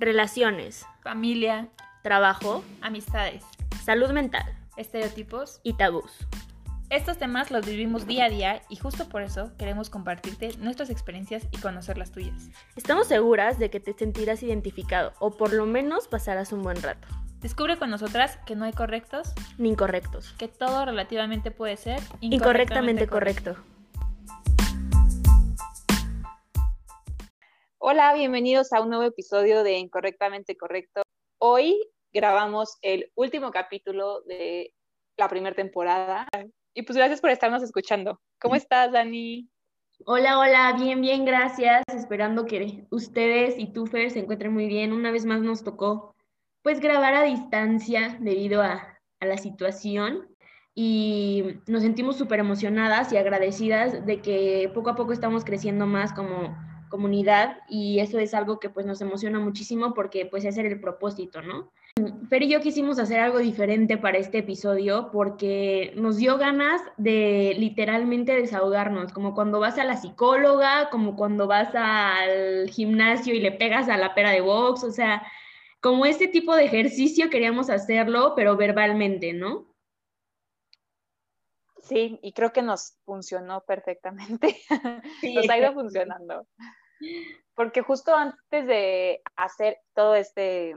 relaciones, familia, trabajo, amistades, salud mental estereotipos. y tabús. Estos temas los vivimos día a día y justo por eso queremos compartirte nuestras experiencias y conocer las tuyas. Estamos seguras de que te sentirás identificado o por lo menos pasarás un buen rato, Descubre con nosotras que no hay correctos, ni incorrectos. que todo relativamente puede ser Incorrectamente correcto. Hola, bienvenidos a un nuevo episodio de Incorrectamente Correcto. Hoy grabamos el último capítulo de la primera temporada. Y pues gracias por estarnos escuchando. ¿Cómo estás, Dani? Hola, hola, bien, bien, gracias. Esperando que ustedes y tú, Fer, se encuentren muy bien. Una vez más nos tocó, pues, grabar a distancia debido a, a la situación y nos sentimos súper emocionadas y agradecidas de que poco a poco estamos creciendo más como comunidad y eso es algo que pues nos emociona muchísimo porque pues ese era el propósito, ¿no? Fer y yo quisimos hacer algo diferente para este episodio porque nos dio ganas de literalmente desahogarnos, como cuando vas a la psicóloga, como cuando vas al gimnasio y le pegas a la pera de box, o sea, como este tipo de ejercicio queríamos hacerlo, pero verbalmente, ¿no? Sí, y creo que nos funcionó perfectamente. nos ha ido funcionando. Porque justo antes de hacer todo este,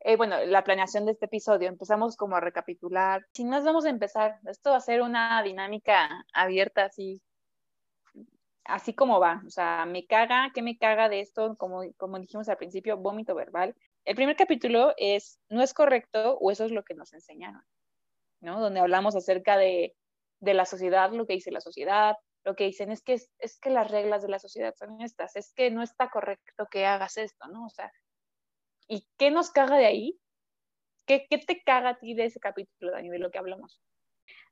eh, bueno, la planeación de este episodio, empezamos como a recapitular. Sin más, vamos a empezar. Esto va a ser una dinámica abierta, así, así como va. O sea, me caga, ¿qué me caga de esto? Como, como dijimos al principio, vómito verbal. El primer capítulo es, no es correcto o eso es lo que nos enseñaron, ¿no? Donde hablamos acerca de, de la sociedad, lo que dice la sociedad, lo que dicen es que, es, es, que las reglas de la sociedad son estas, es que no está correcto que hagas esto, ¿no? O sea, ¿y qué nos caga de ahí? ¿Qué, qué te caga a ti de ese capítulo, Dani, de lo que hablamos?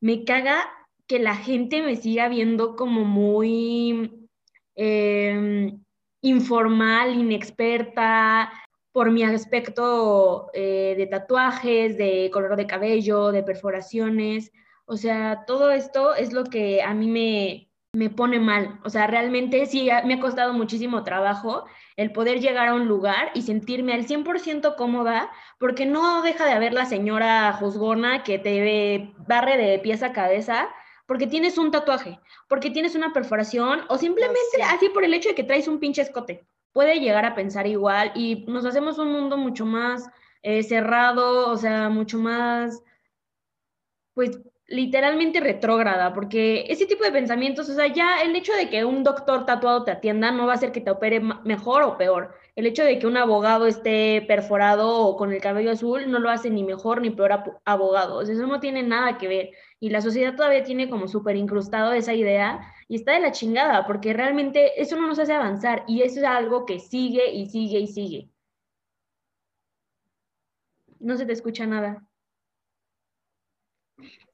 Me caga que la gente me siga viendo como muy eh, informal, inexperta, por mi aspecto eh, de tatuajes, de color de cabello, de perforaciones. O sea, todo esto es lo que a mí me, me pone mal. O sea, realmente sí me ha costado muchísimo trabajo el poder llegar a un lugar y sentirme al 100% cómoda, porque no deja de haber la señora juzgona que te barre de pies a cabeza porque tienes un tatuaje, porque tienes una perforación o simplemente sí. así por el hecho de que traes un pinche escote. Puede llegar a pensar igual y nos hacemos un mundo mucho más eh, cerrado, o sea, mucho más, pues literalmente retrógrada, porque ese tipo de pensamientos, o sea, ya el hecho de que un doctor tatuado te atienda no va a hacer que te opere mejor o peor. El hecho de que un abogado esté perforado o con el cabello azul no lo hace ni mejor ni peor abogado. Eso no tiene nada que ver. Y la sociedad todavía tiene como súper incrustado esa idea y está de la chingada, porque realmente eso no nos hace avanzar y eso es algo que sigue y sigue y sigue. No se te escucha nada.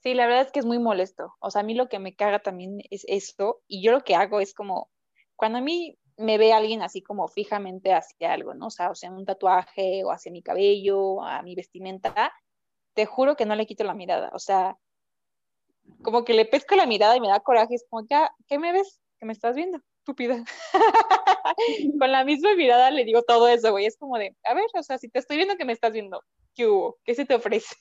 Sí, la verdad es que es muy molesto. O sea, a mí lo que me caga también es esto, y yo lo que hago es como, cuando a mí me ve alguien así como fijamente hacia algo, ¿no? O sea, o sea, un tatuaje o hacia mi cabello, a mi vestimenta, te juro que no le quito la mirada. O sea, como que le pesco la mirada y me da coraje, es como, ya, ¿qué me ves? ¿Qué me estás viendo? Estúpida. Con la misma mirada le digo todo eso, güey. Es como de, a ver, o sea, si te estoy viendo, ¿qué me estás viendo? ¿Qué hubo? ¿Qué se te ofrece?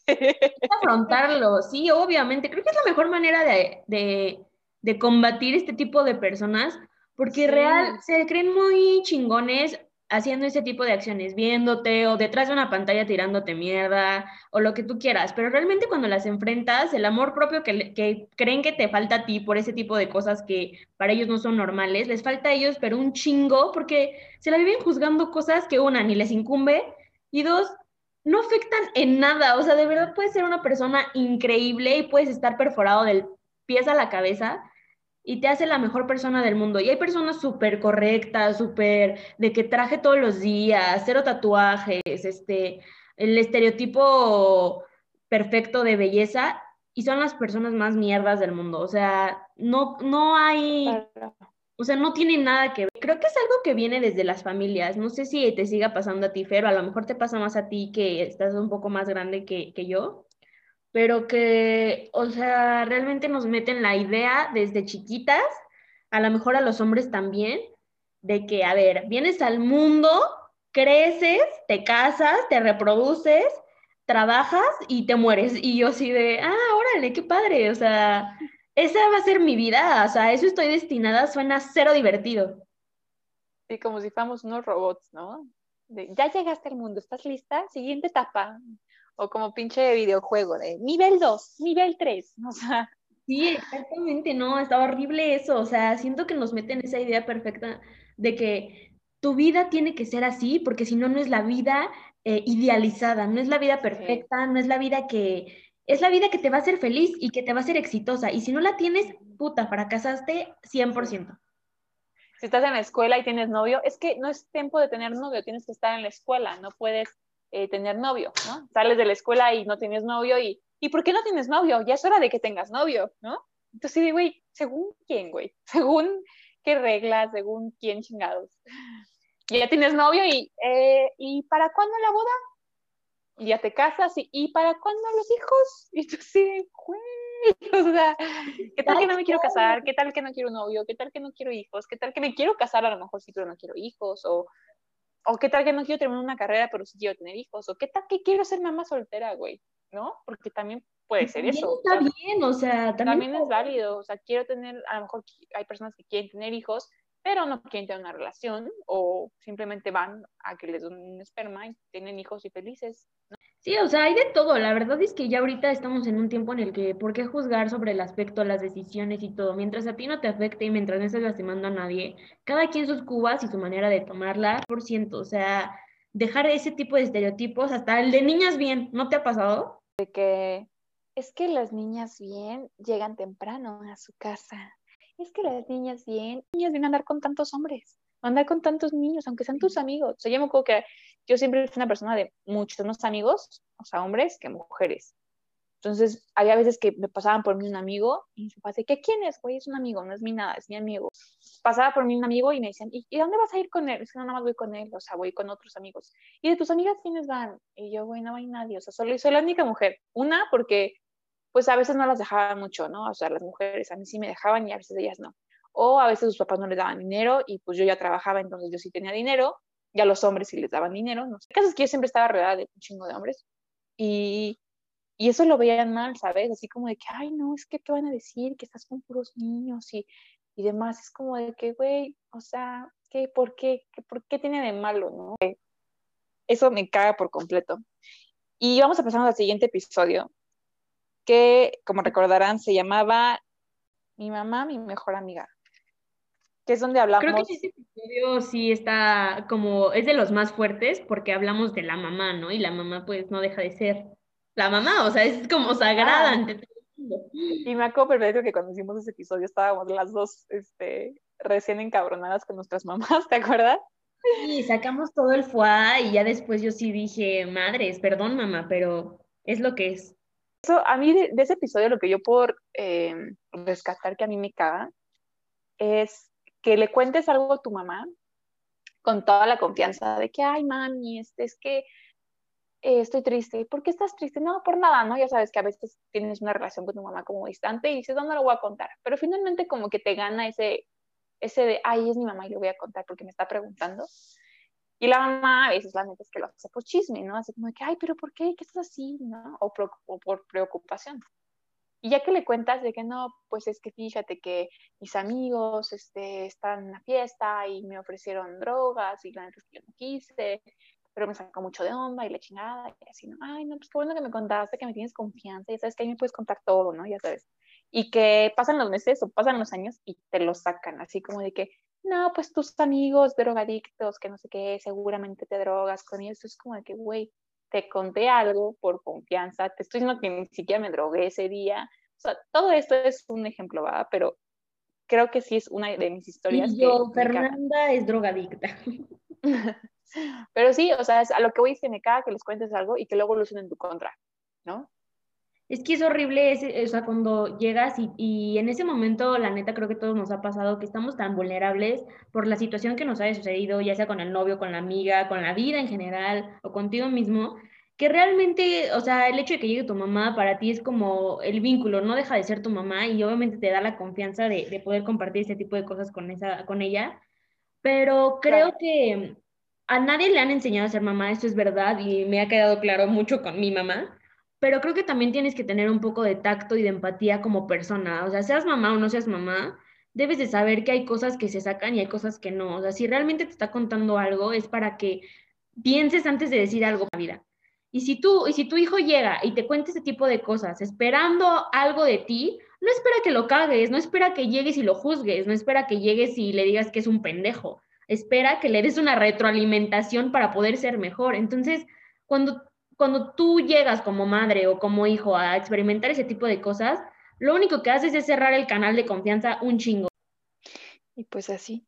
Afrontarlo, sí, obviamente. Creo que es la mejor manera de, de, de combatir este tipo de personas, porque Sí. real se creen muy chingones haciendo ese tipo de acciones, viéndote o detrás de una pantalla tirándote mierda o lo que tú quieras, pero realmente cuando las enfrentas, el amor propio que, que creen que te falta a ti por ese tipo de cosas que para ellos no son normales, les falta a ellos, pero un chingo, porque se la viven juzgando cosas que una, ni les incumbe, y dos, no afectan en nada, o sea, de verdad puedes ser una persona increíble y puedes estar perforado del pies a la cabeza y te hace la mejor persona del mundo. Y hay personas súper correctas, súper de que traje todos los días, cero tatuajes, este, el estereotipo perfecto de belleza y son las personas más mierdas del mundo. O sea, no, no hay... O sea, no tiene nada que ver. Creo que es algo que viene desde las familias. No sé si te siga pasando a ti, Fer, o a lo mejor te pasa más a ti que estás un poco más grande que, que yo, pero que, o sea, realmente nos meten la idea desde chiquitas, a lo mejor a los hombres también, de que, a ver, vienes al mundo creces, te casas, te reproduces, trabajas y te mueres. Y yo así de, ah, órale, qué padre, o sea, esa va a ser mi vida, o sea, eso estoy destinada, suena cero divertido. Sí, como si fuéramos unos robots, ¿no? ya llegaste al mundo, ¿estás lista? Siguiente etapa. O como pinche videojuego de nivel 2, nivel 3, o sea. Sí, exactamente, no, está horrible eso, o sea, siento que nos meten esa idea perfecta de que tu vida tiene que ser así, porque si no, no es la vida eh, idealizada, no es la vida perfecta, no es la vida que, es la vida que te va a hacer feliz y que te va a hacer exitosa, y si no la tienes, puta, fracasaste 100%. Si estás en la escuela y tienes novio, es que no es tiempo de tener novio, tienes que estar en la escuela, no puedes eh, tener novio, ¿no? Sales de la escuela y no tienes novio y, ¿y por qué no tienes novio? Ya es hora de que tengas novio, ¿no? Entonces, güey, ¿según quién, güey? ¿Según qué reglas? ¿Según quién chingados? Ya tienes novio y, eh, ¿y para cuándo la boda? Y ya te casas y, ¿y para cuándo los hijos? Y tú sí, güey, o sea, ¿qué tal que no me quiero casar? ¿Qué tal que no quiero novio? ¿Qué tal que no quiero hijos? ¿Qué tal que me quiero casar a lo mejor sí, pero no quiero hijos? O o qué tal que no quiero terminar una carrera, pero sí quiero tener hijos. O qué tal que quiero ser mamá soltera, güey. ¿No? Porque también puede ser eso. Está bien, o sea, también, es válido. O sea, quiero tener, a lo mejor hay personas que quieren tener hijos, pero no quieren tener una relación o simplemente van a que les den un esperma y tienen hijos y felices. Sí, o sea, hay de todo. La verdad es que ya ahorita estamos en un tiempo en el que, ¿por qué juzgar sobre el aspecto, las decisiones y todo? Mientras a ti no te afecte y mientras no estés lastimando a nadie, cada quien sus cubas y su manera de tomarla, por ciento. O sea, dejar ese tipo de estereotipos, hasta el de niñas bien, ¿no te ha pasado? De que es que las niñas bien llegan temprano a su casa. Es que las niñas bien, niñas vienen a andar con tantos hombres andar con tantos niños, aunque sean tus amigos. O sea, yo me acuerdo que yo siempre fui una persona de muchos más amigos, o sea, hombres que mujeres. Entonces, había veces que me pasaban por mí un amigo y me pasé, ¿qué quién es, güey? Es un amigo, no es mi nada, es mi amigo. Pasaba por mí un amigo y me decían, ¿y, dónde vas a ir con él? Es que no, nada más voy con él, o sea, voy con otros amigos. ¿Y de tus amigas quiénes van? Y yo, güey, no hay nadie, o sea, solo soy la única mujer. Una, porque pues a veces no las dejaban mucho, ¿no? O sea, las mujeres a mí sí me dejaban y a veces ellas no o a veces sus papás no les daban dinero y pues yo ya trabajaba, entonces yo sí tenía dinero, y a los hombres sí les daban dinero, no sé. El caso es que yo siempre estaba rodeada de un chingo de hombres y, y eso lo veían mal, ¿sabes? Así como de que, ay, no, es que te van a decir que estás con puros niños y, y demás. Es como de que, güey, o sea, ¿qué, por, qué, qué, ¿por qué tiene de malo, no? Eso me caga por completo. Y vamos a pasar al siguiente episodio, que como recordarán se llamaba Mi mamá, mi mejor amiga que es donde hablamos. Creo que ese episodio sí está como, es de los más fuertes porque hablamos de la mamá, ¿no? Y la mamá pues no deja de ser la mamá, o sea, es como sagrada ah. ante todo el mundo. Y me acuerdo perfecto que cuando hicimos ese episodio estábamos las dos este, recién encabronadas con nuestras mamás, ¿te acuerdas? Sí, sacamos todo el foie y ya después yo sí dije, madres, perdón mamá, pero es lo que es. Eso, a mí de, ese episodio lo que yo puedo eh, rescatar que a mí me caga es que le cuentes algo a tu mamá con toda la confianza de que, ay, mami, este, es que eh, estoy triste. ¿Por qué estás triste? No, por nada, ¿no? Ya sabes que a veces tienes una relación con tu mamá como distante y dices, ¿dónde lo voy a contar? Pero finalmente como que te gana ese, ese de, ay, es mi mamá y lo voy a contar porque me está preguntando. Y la mamá a veces la neta es que lo hace por chisme, ¿no? Así como de que, ay, pero ¿por qué? ¿Qué estás así? ¿No? O, o por preocupación. Y ya que le cuentas de que no, pues es que fíjate que mis amigos este, están en una fiesta y me ofrecieron drogas y la neta es que yo no quise, pero me sacó mucho de onda y la chingada y así, ¿no? Ay, no, pues qué bueno que me contaste, que me tienes confianza y sabes que ahí me puedes contar todo, ¿no? Ya sabes. Y que pasan los meses o pasan los años y te lo sacan, así como de que, no, pues tus amigos drogadictos, que no sé qué, seguramente te drogas con ellos. Es como de que, güey, te conté algo por confianza, te estoy diciendo que ni siquiera me drogué ese día. O sea, todo esto es un ejemplo, ¿va? Pero creo que sí es una de mis historias. Y yo, Fernanda es drogadicta. Pero sí, o sea, a lo que voy es que me caga que les cuentes algo y que luego lo usen en tu contra, ¿no? Es que es horrible, o sea, cuando llegas y, y, en ese momento, la neta, creo que todos nos ha pasado que estamos tan vulnerables por la situación que nos haya sucedido, ya sea con el novio, con la amiga, con la vida en general o contigo mismo, que realmente, o sea, el hecho de que llegue tu mamá para ti es como el vínculo, no deja de ser tu mamá y obviamente te da la confianza de, de poder compartir ese tipo de cosas con, esa, con ella, pero creo que a nadie le han enseñado a ser mamá, eso es verdad, y me ha quedado claro mucho con mi mamá, pero creo que también tienes que tener un poco de tacto y de empatía como persona, o sea, seas mamá o no seas mamá, debes de saber que hay cosas que se sacan y hay cosas que no, o sea, si realmente te está contando algo es para que pienses antes de decir algo en la vida. Y si tú, y si tu hijo llega y te cuenta ese tipo de cosas, esperando algo de ti, no espera que lo cagues, no espera que llegues y lo juzgues, no espera que llegues y le digas que es un pendejo espera que le des una retroalimentación para poder ser mejor. Entonces, cuando, cuando tú llegas como madre o como hijo a experimentar ese tipo de cosas, lo único que haces es cerrar el canal de confianza un chingo. Y pues así.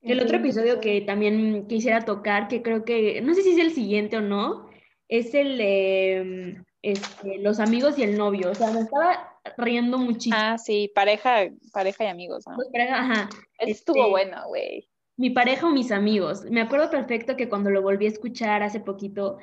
El otro episodio que también quisiera tocar, que creo que, no sé si es el siguiente o no, es el de este, los amigos y el novio. O sea, me estaba riendo muchísimo. Ah, sí, pareja, pareja y amigos, ¿no? Pues pareja, ajá. Estuvo este, bueno, güey. Mi pareja o mis amigos. Me acuerdo perfecto que cuando lo volví a escuchar hace poquito,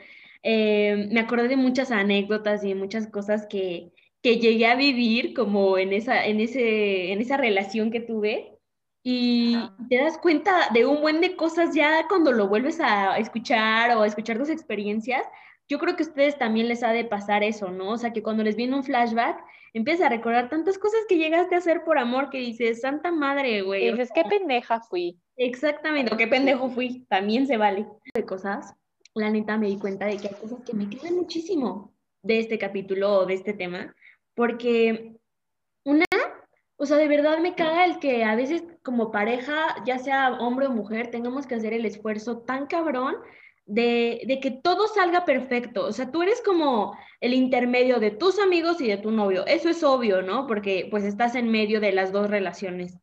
eh, me acordé de muchas anécdotas y de muchas cosas que, que llegué a vivir como en esa, en, ese, en esa relación que tuve. Y te das cuenta de un buen de cosas ya cuando lo vuelves a escuchar o a escuchar tus experiencias, yo creo que a ustedes también les ha de pasar eso, ¿no? O sea, que cuando les viene un flashback, empiezas a recordar tantas cosas que llegaste a hacer por amor que dices, santa madre, güey. Dices, qué pendeja fui. Exactamente, o qué pendejo fui, también se vale. De cosas, la neta me di cuenta de que hay cosas que me quedan muchísimo de este capítulo o de este tema, porque una, o sea, de verdad me caga el que a veces como pareja, ya sea hombre o mujer, tengamos que hacer el esfuerzo tan cabrón de, que todo salga perfecto. O sea, tú eres como el intermedio de tus amigos y de tu novio. Eso es obvio, ¿no? Porque pues estás en medio de las dos relaciones.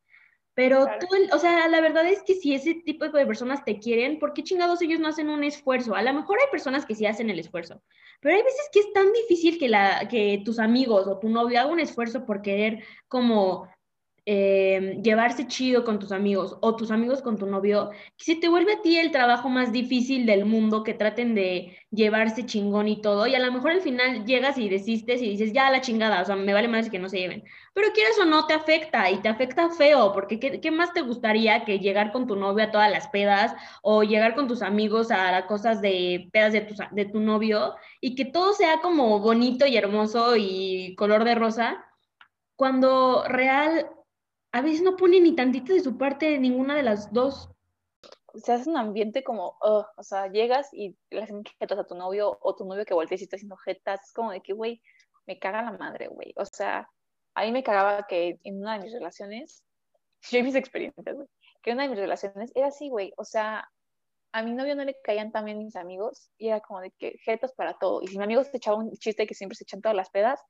Pero tú, o sea, la verdad es que si ese tipo de personas te quieren, ¿por qué chingados ellos no hacen un esfuerzo? A lo mejor hay personas que sí hacen el esfuerzo, pero hay veces que es tan difícil que, la, que tus amigos o tu novio haga un esfuerzo por querer como Em, llevarse chido con tus amigos o tus amigos con tu novio, que se te vuelve a ti el trabajo más difícil del mundo, que traten de llevarse chingón y todo, y a lo mejor al final llegas y desistes y dices, ya la chingada, o sea, me vale más que no se lleven. Pero quieres o no, te afecta y te afecta feo, porque ¿qué, más te gustaría que llegar con tu novio a todas las pedas o llegar con tus amigos a cosas de pedas de tu, de tu novio y que todo sea como bonito y hermoso y color de rosa? Cuando real a veces no pone ni tantito de su parte ninguna de las dos. Se hace un ambiente como, o sea, llegas y le hacen jetas a tu novio o tu novio que voltees y está haciendo jetas, es como de que, güey, me caga la madre, güey. O sea, a mí me cagaba que en una de mis relaciones, yo y mis experiencias, güey, que en una de mis relaciones era así, güey, o sea, a mi novio no le caían también mis amigos y era como de que jetas para todo. Y si mi amigo se echaba un chiste que siempre se echan todas las pedas,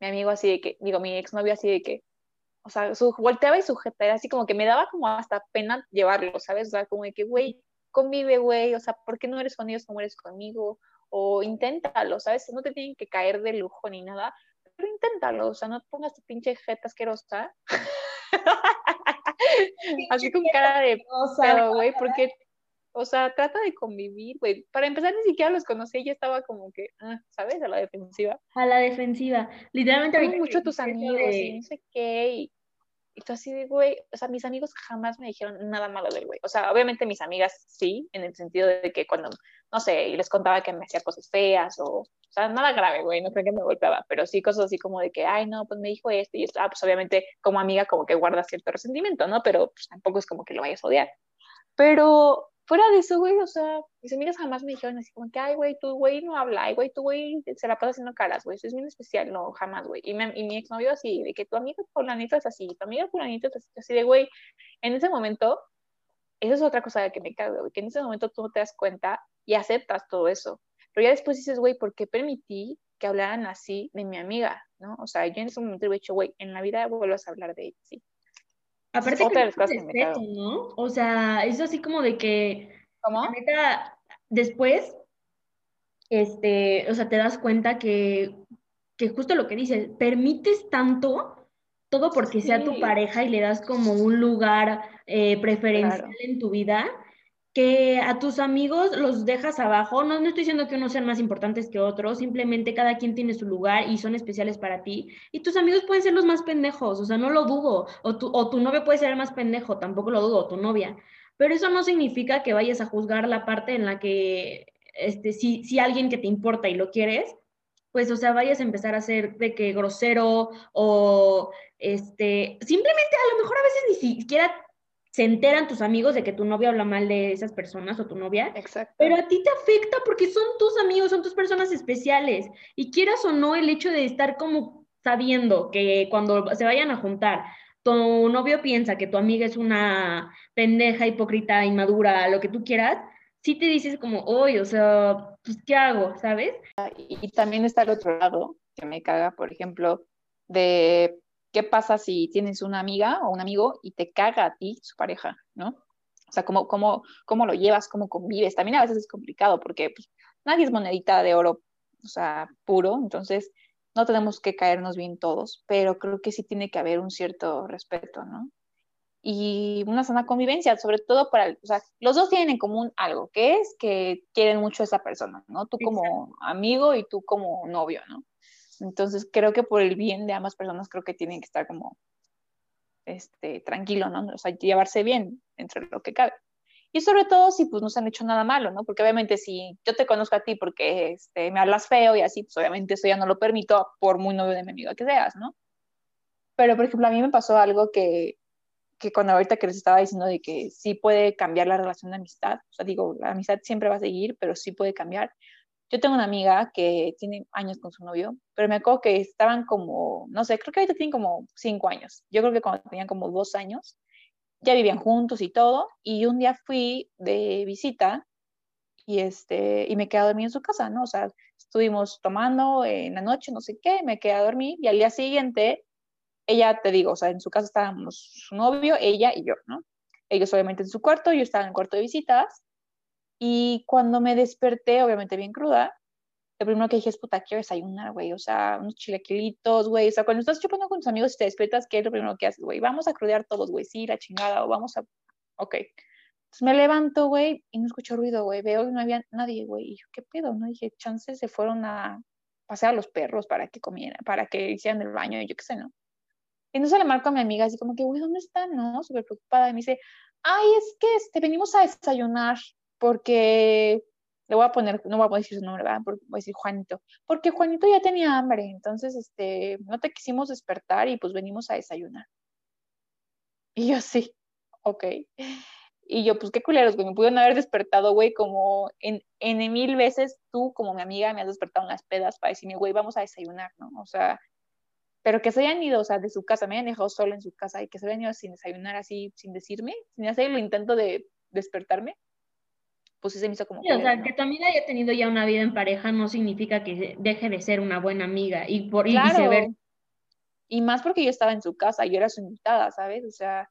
mi amigo así de que, digo, mi exnovio así de que, o sea, su, volteaba y sujetaba, así como que me daba como hasta pena llevarlo, ¿sabes? O sea, como de que, güey, convive, güey, o sea, ¿por qué no eres con ellos como eres conmigo? O inténtalo, ¿sabes? No te tienen que caer de lujo ni nada, pero inténtalo, o sea, no pongas tu pinche jeta asquerosa. así con cara de pedo, güey, porque, o sea, trata de convivir, güey. Para empezar, ni siquiera los conocí, ya estaba como que, ah, ¿sabes? A la defensiva. A la defensiva. Literalmente. mucho a tus amigos y no sé qué, y y tú así de, güey, o sea, mis amigos jamás me dijeron nada malo del güey. O sea, obviamente mis amigas sí, en el sentido de que cuando, no sé, les contaba que me hacía cosas feas o, o sea, nada grave, güey, no creo que me golpeaba, pero sí cosas así como de que, ay, no, pues me dijo esto y esto. Ah, pues obviamente como amiga como que guarda cierto resentimiento, ¿no? Pero pues tampoco es como que lo vayas a odiar. Pero fuera de eso, güey, o sea, mis amigas jamás me dijeron así como que, ay, güey, tú, güey, no habla, ay, güey, tú, güey, se la pasa haciendo caras, güey, eso es bien especial, no, jamás, güey. Y, y, mi exnovio así, de que tu amiga fulanito es así, tu amiga fulanito es así, así de, güey, en ese momento, eso es otra cosa de que me cago, güey, que en ese momento tú no te das cuenta y aceptas todo eso. Pero ya después dices, güey, ¿por qué permití que hablaran así de mi amiga, no? O sea, yo en ese momento he dicho, güey, en la vida vuelvas a hablar de ella, sí. Aparte que respeto, ¿no? O sea, es así como de que ¿Cómo? después, este, o sea, te das cuenta que, que justo lo que dices, permites tanto todo porque sea tu pareja y le das como un lugar eh, preferencial en tu vida, que a tus amigos los dejas abajo. No, no estoy diciendo que unos sean más importantes que otros, simplemente cada quien tiene su lugar y son especiales para ti. Y tus amigos pueden ser los más pendejos, o sea, no lo dudo. O tu, o tu novio puede ser el más pendejo, tampoco lo dudo, o tu novia. pero eso no significa que vayas a juzgar la parte en la que, este, si, si alguien que te importa y lo quieres, pues, o sea, vayas a empezar a ser de que grosero o, este, simplemente a lo mejor a veces ni siquiera se enteran tus amigos de que tu novia habla mal de esas personas o tu novia. Exacto. Pero a ti te afecta porque son tus amigos, son tus personas especiales. Y quieras o no, el hecho de estar como sabiendo que cuando se vayan a juntar, tu novio piensa que tu amiga es una pendeja, hipócrita, inmadura, lo que tú quieras, sí te dices como, oye, o sea, pues, ¿qué hago? ¿Sabes? Y, también está el otro lado, que me caga, por ejemplo, de qué pasa si tienes una amiga o un amigo y te caga a ti su pareja, ¿no? O sea, cómo, cómo, cómo lo llevas, cómo convives. También a veces es complicado porque pues, nadie es monedita de oro, o sea, puro, entonces no tenemos que caernos bien todos, pero creo que sí tiene que haber un cierto respeto, ¿no? Y una sana convivencia, sobre todo para, o sea, los dos tienen en común algo, que es que quieren mucho a esa persona, ¿no? Tú como amigo y tú como novio, ¿no? Entonces creo que por el bien de ambas personas creo que tienen que estar como este, tranquilo, ¿no? O sea, llevarse bien entre lo que cabe. Y sobre todo si pues no se han hecho nada malo, ¿no? Porque obviamente si yo te conozco a ti porque este, me hablas feo y así, pues obviamente eso ya no lo permito por muy novio de mi amiga que seas, ¿no? Pero por ejemplo a mí me pasó algo que, que cuando ahorita que les estaba diciendo de que sí puede cambiar la relación de amistad, o sea, digo, la amistad siempre va a seguir, pero sí puede cambiar. Yo tengo una amiga que tiene años con su novio, pero me acuerdo que estaban como, no sé, creo que ahorita tienen como cinco años. Yo creo que cuando tenían como dos años, ya vivían juntos y todo. Y un día fui de visita y, este, y me quedé a dormir en su casa, ¿no? O sea, estuvimos tomando en la noche, no sé qué, me quedé a dormir y al día siguiente, ella, te digo, o sea, en su casa estábamos su novio, ella y yo, ¿no? Ellos obviamente en su cuarto, yo estaba en el cuarto de visitas y cuando me desperté, obviamente bien cruda, lo primero que dije es, puta, quiero desayunar, güey, o sea, unos chilaquilitos, güey, o sea, cuando estás chupando con tus amigos y te despiertas, ¿qué es lo primero que haces, güey? Vamos a crudear todos, güey, sí, la chingada, o vamos a, ok. Entonces me levanto, güey, y no escucho ruido, güey, veo que no había nadie, güey, y yo, ¿qué pedo? No dije, chances se fueron a pasear a los perros para que comieran, para que hicieran el baño, y yo qué sé, ¿no? Y entonces le marco a mi amiga así como que, güey, ¿dónde están? No, súper preocupada, y me dice, ay, es que este, venimos a desayunar, porque le voy a poner, no voy a decir su nombre, ¿verdad? Voy a decir Juanito, porque Juanito ya tenía hambre, entonces este, no te quisimos despertar y pues venimos a desayunar. Y yo sí, ok. Y yo, pues qué culeros, güey, me pudieron haber despertado, güey, como en, en mil veces tú, como mi amiga, me has despertado en las pedas para decirme, güey, vamos a desayunar, ¿no? O sea, pero que se hayan ido, o sea, de su casa, me hayan dejado solo en su casa y que se hayan ido sin desayunar así, sin decirme, sin hacer el intento de despertarme, pues se me hizo como... Sí, o sea, que tu amiga haya tenido ya una vida en pareja no significa que deje de ser una buena amiga y por claro. y viceversa. Y más porque yo estaba en su casa, yo era su invitada, ¿sabes? O sea,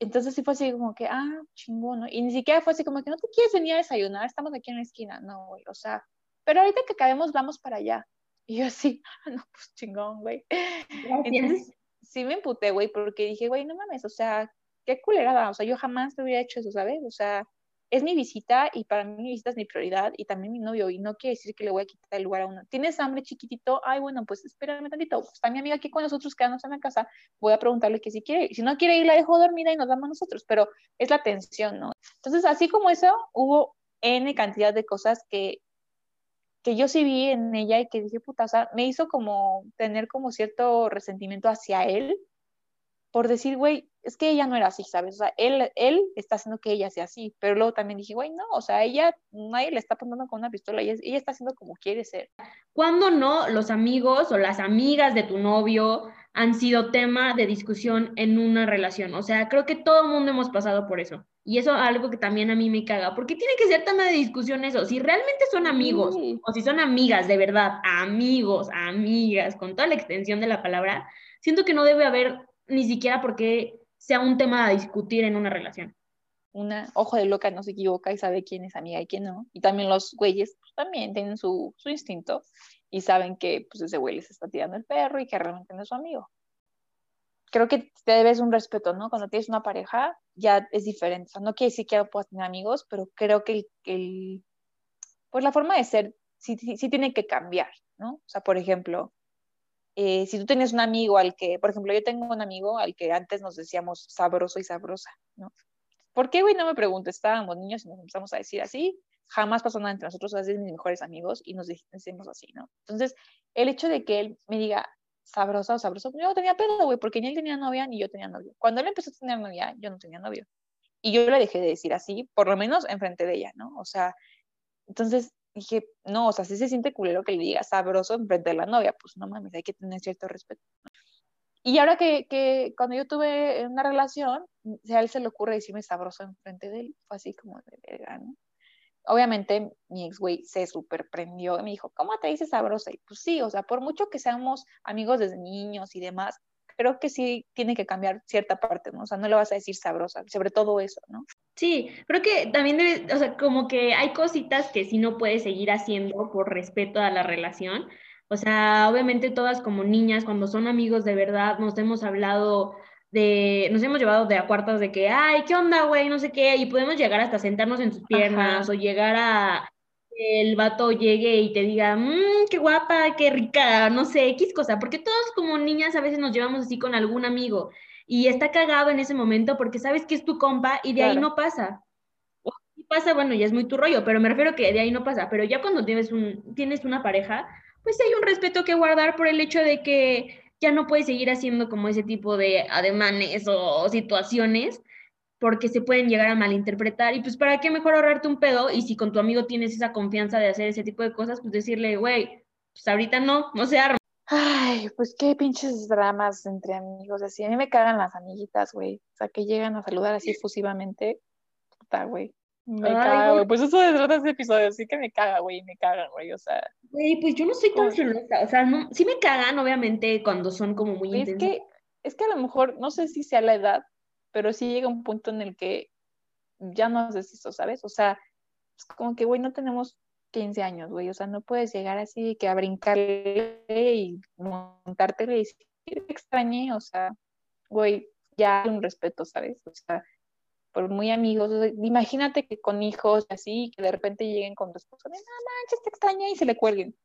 entonces sí fue así como que, ah, chingón, ¿no? Y ni siquiera fue así como que no te quieres venir a desayunar, estamos aquí en la esquina, no, güey, o sea, pero ahorita que acabemos vamos para allá. Y yo así, ah, no, pues chingón, güey. Entonces sí me emputé, güey, porque dije, güey, no mames, o sea, qué culerada, o sea, yo jamás te hubiera hecho eso, ¿sabes? O sea, es mi visita y para mí mi visita es mi prioridad y también mi novio y no quiere decir que le voy a quitar el lugar a uno. ¿Tienes hambre chiquitito? Ay, bueno, pues espérame tantito. Está mi amiga aquí con nosotros quedándonos en la casa. Voy a preguntarle que si quiere. Si no quiere ir, la dejo dormida y nos damos nosotros, pero es la atención, ¿no? Entonces, así como eso, hubo N cantidad de cosas que, que yo sí vi en ella y que dije, puta, o sea, me hizo como tener como cierto resentimiento hacia él por decir, güey, es que ella no era así, ¿sabes? O sea, él, él está haciendo que ella sea así, pero luego también dije, güey, no, o sea, ella, nadie le está apuntando con una pistola, ella, ella está haciendo como quiere ser. ¿Cuándo no los amigos o las amigas de tu novio han sido tema de discusión en una relación? O sea, creo que todo el mundo hemos pasado por eso. Y eso es algo que también a mí me caga, porque tiene que ser tema de discusión eso. Si realmente son amigos o si son amigas de verdad, amigos, amigas, con toda la extensión de la palabra, siento que no debe haber ni siquiera porque sea un tema a discutir en una relación. Una ojo de loca no se equivoca y sabe quién es amiga y quién no. Y también los güeyes pues, también tienen su, su, instinto y saben que pues, ese güey les está tirando el perro y que realmente no es su amigo. Creo que te debes un respeto, ¿no? Cuando tienes una pareja ya es diferente. O sea, no quiere decir que puedas tener amigos, pero creo que el, el pues la forma de ser sí, sí, sí tiene que cambiar, ¿no? O sea, por ejemplo, eh, si tú tienes un amigo al que, por ejemplo, yo tengo un amigo al que antes nos decíamos sabroso y sabrosa, ¿no? ¿por qué, güey? No me preguntes, estábamos niños y nos empezamos a decir así, jamás pasó nada entre nosotros, así es mis mejores amigos y nos decimos así, ¿no? Entonces, el hecho de que él me diga sabrosa o sabroso, yo no tenía pedo, güey, porque ni él tenía novia ni yo tenía novio. Cuando él empezó a tener novia, yo no tenía novio. Y yo le dejé de decir así, por lo menos enfrente de ella, ¿no? O sea, entonces dije, no, o sea, si se siente culero que le diga sabroso enfrente de la novia, pues no mames, hay que tener cierto respeto. Y ahora que, que cuando yo tuve una relación, a él se le ocurre decirme sabroso enfrente de él, fue así como de verga, ¿no? Obviamente mi ex güey se super prendió y me dijo, ¿cómo te dices sabrosa? Y pues sí, o sea, por mucho que seamos amigos desde niños y demás, creo que sí tiene que cambiar cierta parte, ¿no? O sea, no le vas a decir sabrosa, sobre todo eso, ¿no? Sí, creo que también debe, o sea, como que hay cositas que sí no puedes seguir haciendo por respeto a la relación. O sea, obviamente todas como niñas, cuando son amigos de verdad, nos hemos hablado de, nos hemos llevado de a cuartos de que, ay, ¿qué onda, güey? No sé qué, y podemos llegar hasta sentarnos en sus piernas o llegar a el vato llegue y te diga, mmm, qué guapa, qué rica, no sé, X cosa, porque todos como niñas a veces nos llevamos así con algún amigo y está cagado en ese momento porque sabes que es tu compa y de ahí no pasa. O si pasa, bueno, ya es muy tu rollo, pero me refiero que de ahí no pasa, pero ya cuando tienes, un, tienes una pareja, pues hay un respeto que guardar por el hecho de que ya no puedes seguir haciendo como ese tipo de ademanes o situaciones porque se pueden llegar a malinterpretar. Y pues para qué mejor ahorrarte un pedo y si con tu amigo tienes esa confianza de hacer ese tipo de cosas, pues decirle, güey, pues ahorita no, no se arma. Ay, pues qué pinches dramas entre amigos, así, a mí me cagan las amiguitas, güey, o sea, que llegan a saludar así efusivamente, puta, güey. Me caga, güey. Pues eso de trata ese episodio, sí que me caga, güey, me caga, güey, o sea. Güey, pues yo no soy tan celosa, o sea, no, sí me cagan, obviamente, cuando son como muy es Que, es que a lo mejor, no sé si sea la edad, pero sí llega un punto en el que ya no haces eso, ¿sabes? O sea, es como que, güey, no tenemos 15 años, güey, o sea, no puedes llegar así que a brincarle y montártele y decir, extrañé, o sea, güey, ya hay un respeto, ¿sabes? O sea, por muy amigos, imagínate que con hijos así, que de repente lleguen con tu esposa, no manches, te extrañé y se le cuelguen.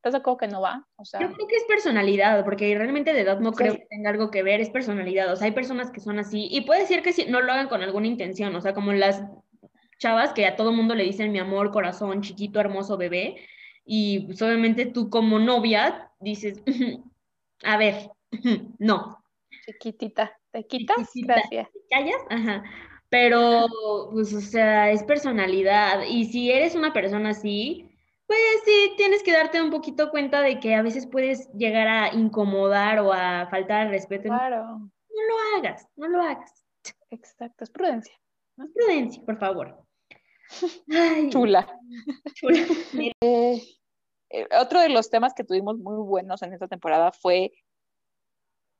¿Estás de acuerdo que no va? O sea, Yo creo que es personalidad, porque realmente de edad no creo que tenga algo que ver, es personalidad. O sea, hay personas que son así, y puede ser que no lo hagan con alguna intención, o sea, como las chavas que a todo mundo le dicen mi amor, corazón, chiquito, hermoso bebé, y pues, obviamente tú como novia dices, a ver, no. Chiquitita, ¿te quitas? Gracias. ¿Te callas? Ajá. Pero, pues, o sea, es personalidad, y si eres una persona así, pues sí, tienes que darte un poquito cuenta de que a veces puedes llegar a incomodar o a faltar al respeto. Claro. No lo hagas, no lo hagas. Exacto, es prudencia. ¿no? Prudencia, por favor. Chula. Chula. Eh, eh, otro de los temas que tuvimos muy buenos en esta temporada fue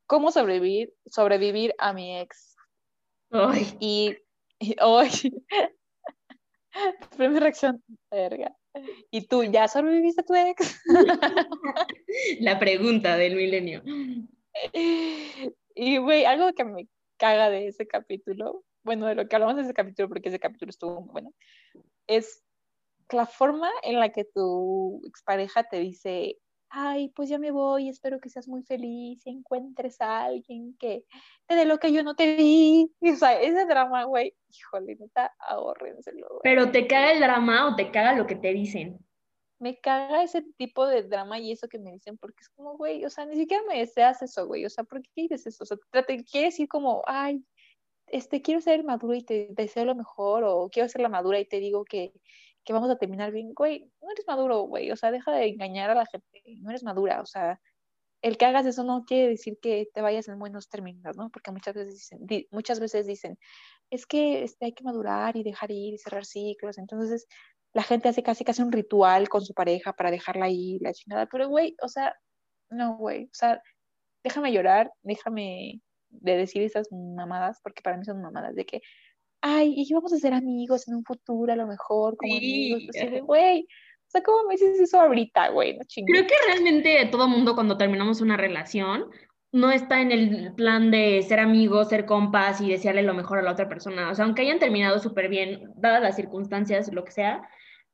cómo sobrevivir, sobrevivir a mi ex. Ay. Y, hoy, primera reacción, verga. ¿Y tú ya sobreviviste a tu ex? La pregunta del milenio. Y, güey, algo que me caga de ese capítulo, bueno, de lo que hablamos de ese capítulo, porque ese capítulo estuvo muy bueno, es la forma en la que tu expareja te dice, ay, pues ya me voy, espero que seas muy feliz y encuentres a alguien que te dé lo que yo no te di. o sea, ese drama, güey, híjole, neta, ahórrenselo. Pero te caga el drama o te caga lo que te dicen. Me caga ese tipo de drama y eso que me dicen, porque es como, güey, o sea, ni siquiera me deseas eso, güey, o sea, ¿por qué dices eso? O sea, te quieres decir como, ay, este, quiero ser maduro y te deseo lo mejor, o quiero ser la madura y te digo que, que vamos a terminar bien, güey, no eres maduro, güey, o sea, deja de engañar a la gente, no eres madura, o sea, el que hagas eso no quiere decir que te vayas en buenos términos, ¿no? Porque muchas veces dicen, muchas veces dicen, es que este, hay que madurar y dejar ir y cerrar ciclos, entonces la gente hace casi casi un ritual con su pareja para dejarla ahí, la chingada, pero güey, o sea, no, güey, o sea, déjame llorar, déjame de decir esas mamadas, porque para mí son mamadas, de que, ay, y vamos a ser amigos en un futuro a lo mejor, como amigos, pues, güey, o sea, ¿cómo me dices eso ahorita, güey? No Creo que realmente todo mundo cuando terminamos una relación no está en el plan de ser amigos, ser compas y desearle lo mejor a la otra persona. O sea, aunque hayan terminado súper bien, dadas las circunstancias, lo que sea,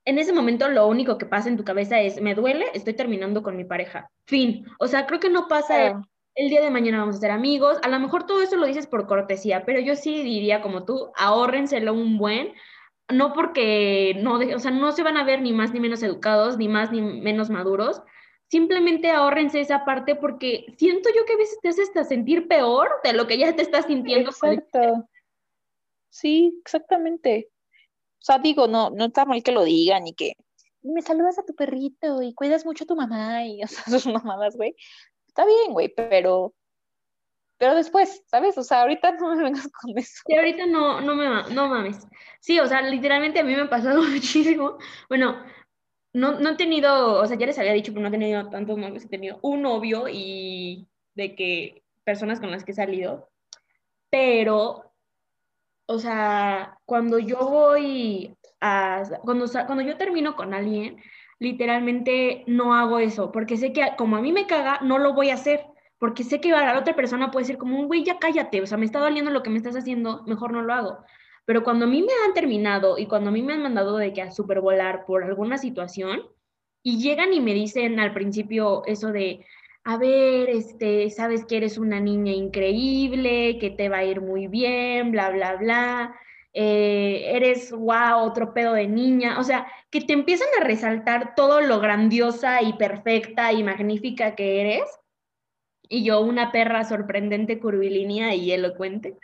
en ese momento lo único que pasa en tu cabeza es, me duele, estoy terminando con mi pareja. Fin. O sea, creo que no pasa el día de mañana vamos a ser amigos. A lo mejor todo eso lo dices por cortesía, pero yo sí diría como tú, ahórrenselo un buen, no porque no, o sea, no se van a ver ni más ni menos educados, ni más ni menos maduros. Simplemente ahórrense esa parte porque siento yo que a veces te hace hasta sentir peor de lo que ya te estás sintiendo. Exacto. Sí, exactamente. O sea, digo, no, no está mal que lo digan y que me saludas a tu perrito y cuidas mucho a tu mamá y o sea, sus mamadas, güey. Está bien, güey, pero pero después, ¿sabes? O sea, ahorita no me vengas con eso. Sí, ahorita no, no me no mames. Sí, o sea, literalmente a mí me ha pasado muchísimo. Bueno, no, no he tenido, o sea, ya les había dicho, pero no he tenido tantos novios, he tenido un novio y de que personas con las que he salido, pero, o sea, cuando yo voy a, cuando, cuando yo termino con alguien, literalmente no hago eso, porque sé que como a mí me caga, no lo voy a hacer porque sé que a la otra persona puede ser como, un güey, ya cállate, o sea, me está doliendo lo que me estás haciendo, mejor no lo hago. Pero cuando a mí me han terminado y cuando a mí me han mandado de que a supervolar por alguna situación y llegan y me dicen al principio eso de, a ver, este, sabes que eres una niña increíble, que te va a ir muy bien, bla, bla, bla, eh, eres, wow, otro pedo de niña, o sea, que te empiezan a resaltar todo lo grandiosa y perfecta y magnífica que eres y yo una perra sorprendente, curvilínea y elocuente.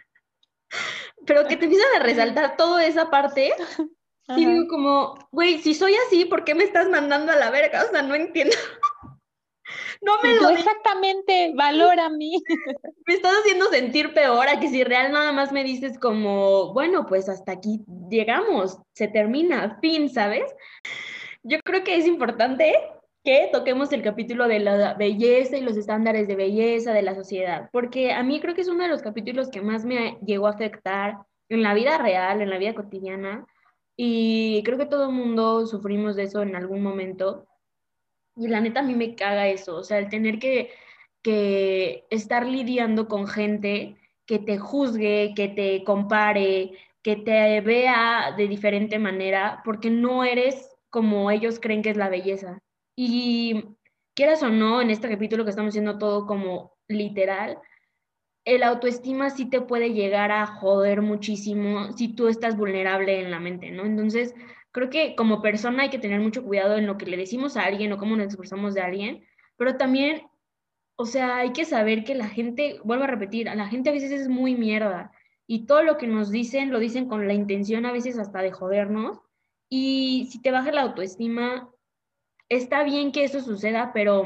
Pero que te empiezan a resaltar toda esa parte. Y digo como, güey, si soy así, ¿por qué me estás mandando a la verga? O sea, no entiendo. No me lo... Exactamente, valora a mí. Me estás haciendo sentir peor a que si real nada más me dices como, bueno, pues hasta aquí llegamos, se termina, fin, ¿sabes? Yo creo que es importante que toquemos el capítulo de la belleza y los estándares de belleza de la sociedad, porque a mí creo que es uno de los capítulos que más me llegó a afectar en la vida real, en la vida cotidiana, y creo que todo el mundo sufrimos de eso en algún momento, y la neta a mí me caga eso, o sea, el tener que, que estar lidiando con gente que te juzgue, que te compare, que te vea de diferente manera, porque no eres como ellos creen que es la belleza. Y quieras o no, en este capítulo que estamos haciendo todo como literal, el autoestima sí te puede llegar a joder muchísimo si tú estás vulnerable en la mente, ¿no? Entonces, creo que como persona hay que tener mucho cuidado en lo que le decimos a alguien o cómo nos expresamos de alguien, pero también, o sea, hay que saber que la gente, vuelvo a repetir, la gente a veces es muy mierda y todo lo que nos dicen lo dicen con la intención a veces hasta de jodernos y si te baja la autoestima, está bien que eso suceda, pero,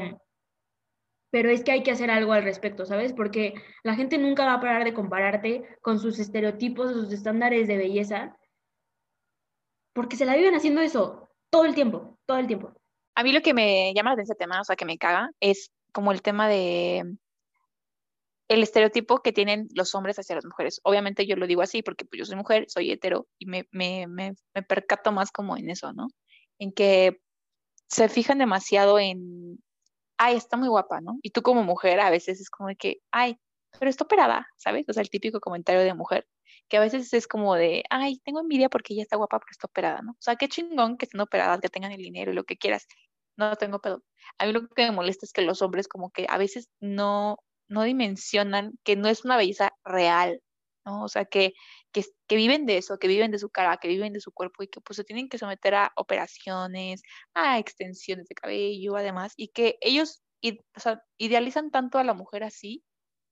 pero es que hay que hacer algo al respecto, ¿sabes? Porque la gente nunca va a parar de compararte con sus estereotipos, sus estándares de belleza, porque se la viven haciendo eso todo el tiempo, todo el tiempo. A mí lo que me llama la atención este tema, o sea, que me caga, es como el tema de el estereotipo que tienen los hombres hacia las mujeres. Obviamente yo lo digo así porque pues, yo soy mujer, soy hetero y me, me, me, me percato más como en eso, ¿no? En que se fijan demasiado en, ay, está muy guapa, ¿no? Y tú como mujer a veces es como de que, ay, pero está operada, ¿sabes? O sea, el típico comentario de mujer, que a veces es como de, ay, tengo envidia porque ella está guapa, pero está operada, ¿no? O sea, qué chingón que estén operadas, que tengan el dinero y lo que quieras. No tengo pedo. A mí lo que me molesta es que los hombres como que a veces no, no dimensionan que no es una belleza real, ¿no? O sea, que que, viven de eso, que viven de su cara, que viven de su cuerpo y que pues se tienen que someter a operaciones, a extensiones de cabello, además, y que ellos idealizan tanto a la mujer así,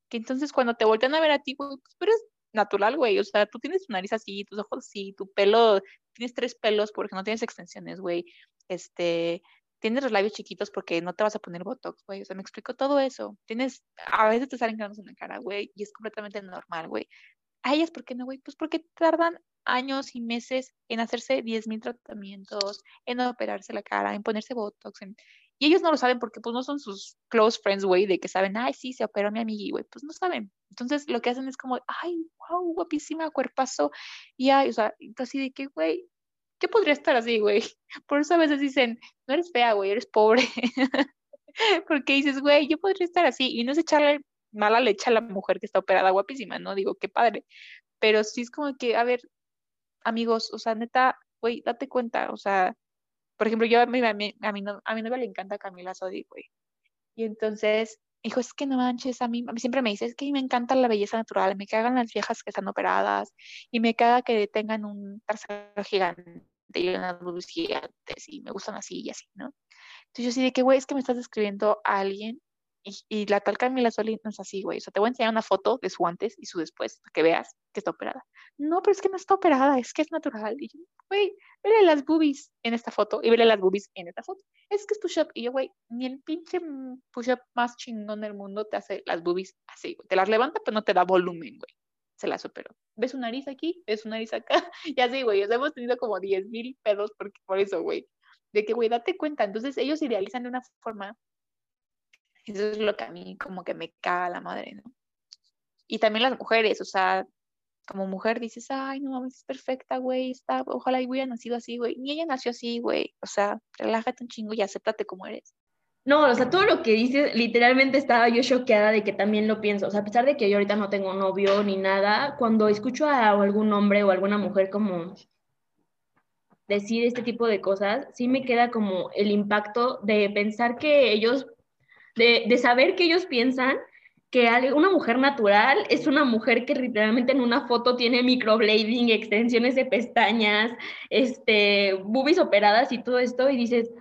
que entonces cuando te voltean a ver a ti, pues, pero es natural, güey, o sea, tú tienes tu nariz así, tus ojos así, tu pelo, tienes tres pelos porque no tienes extensiones, güey, este, tienes los labios chiquitos porque no te vas a poner botox, güey, o sea, me explico todo eso, tienes, a veces te salen granos en la cara, güey, y es completamente normal, güey, a ellas, ¿por qué no, güey? Pues porque tardan años y meses en hacerse 10.000 tratamientos, en operarse la cara, en ponerse Botox. Y ellos no lo saben porque pues no son sus close friends, güey, de que saben, ay, sí, se operó mi amigui, güey, pues no saben. Entonces lo que hacen es como, ay, wow, guapísima, cuerpazo. Y ay, o sea, así de que, güey, ¿qué podría estar así, güey? Por eso a veces dicen, no eres fea, güey, eres pobre. porque dices, güey, yo podría estar así. Y no es echarle mala leche a la mujer que está operada guapísima, ¿no? Digo, qué padre. Pero sí es como que, a ver, amigos, o sea, neta, güey, date cuenta, o sea, por ejemplo, yo a mi, a mi, a mi, novia le encanta Camila Sodi, güey. Y entonces, dijo, es que no manches, a mí, a mí siempre me dice, es que a me encanta la belleza natural, me cagan las viejas que están operadas y me caga que tengan un trasero gigante y unas boobies gigantes y me gustan así y así, ¿no? Entonces yo sí de que, güey, es que me estás describiendo a alguien y, la tal Camila Solís no es así, güey. O sea, te voy a enseñar una foto de su antes y su después, para que veas que está operada. No, pero es que no está operada, es que es natural. Y yo, güey, vele las boobies en esta foto y vele las boobies en esta foto. Es que es push-up. Y yo, güey, ni el pinche push-up más chingón del mundo te hace las boobies así, güey. Te las levanta, pero no te da volumen, güey. Se las operó. ¿Ves su nariz aquí? ¿Ves su nariz acá? y así, güey. O sea, hemos tenido como 10 mil pedos porque, por eso, güey. De que, güey, date cuenta. Entonces, ellos idealizan de una forma eso es lo que a mí como que me caga la madre, ¿no? Y también las mujeres, o sea, como mujer dices, ay, no mames, es perfecta, güey, está, ojalá y hubiera nacido así, güey. Ni ella nació así, güey. O sea, relájate un chingo y acéptate como eres. No, o sea, todo lo que dices, literalmente estaba yo choqueada de que también lo pienso. O sea, a pesar de que yo ahorita no tengo novio ni nada, cuando escucho a algún hombre o alguna mujer como decir este tipo de cosas, sí me queda como el impacto de pensar que ellos de, saber que ellos piensan que una mujer natural es una mujer que literalmente en una foto tiene microblading, extensiones de pestañas, este, boobies operadas y todo esto, y dices,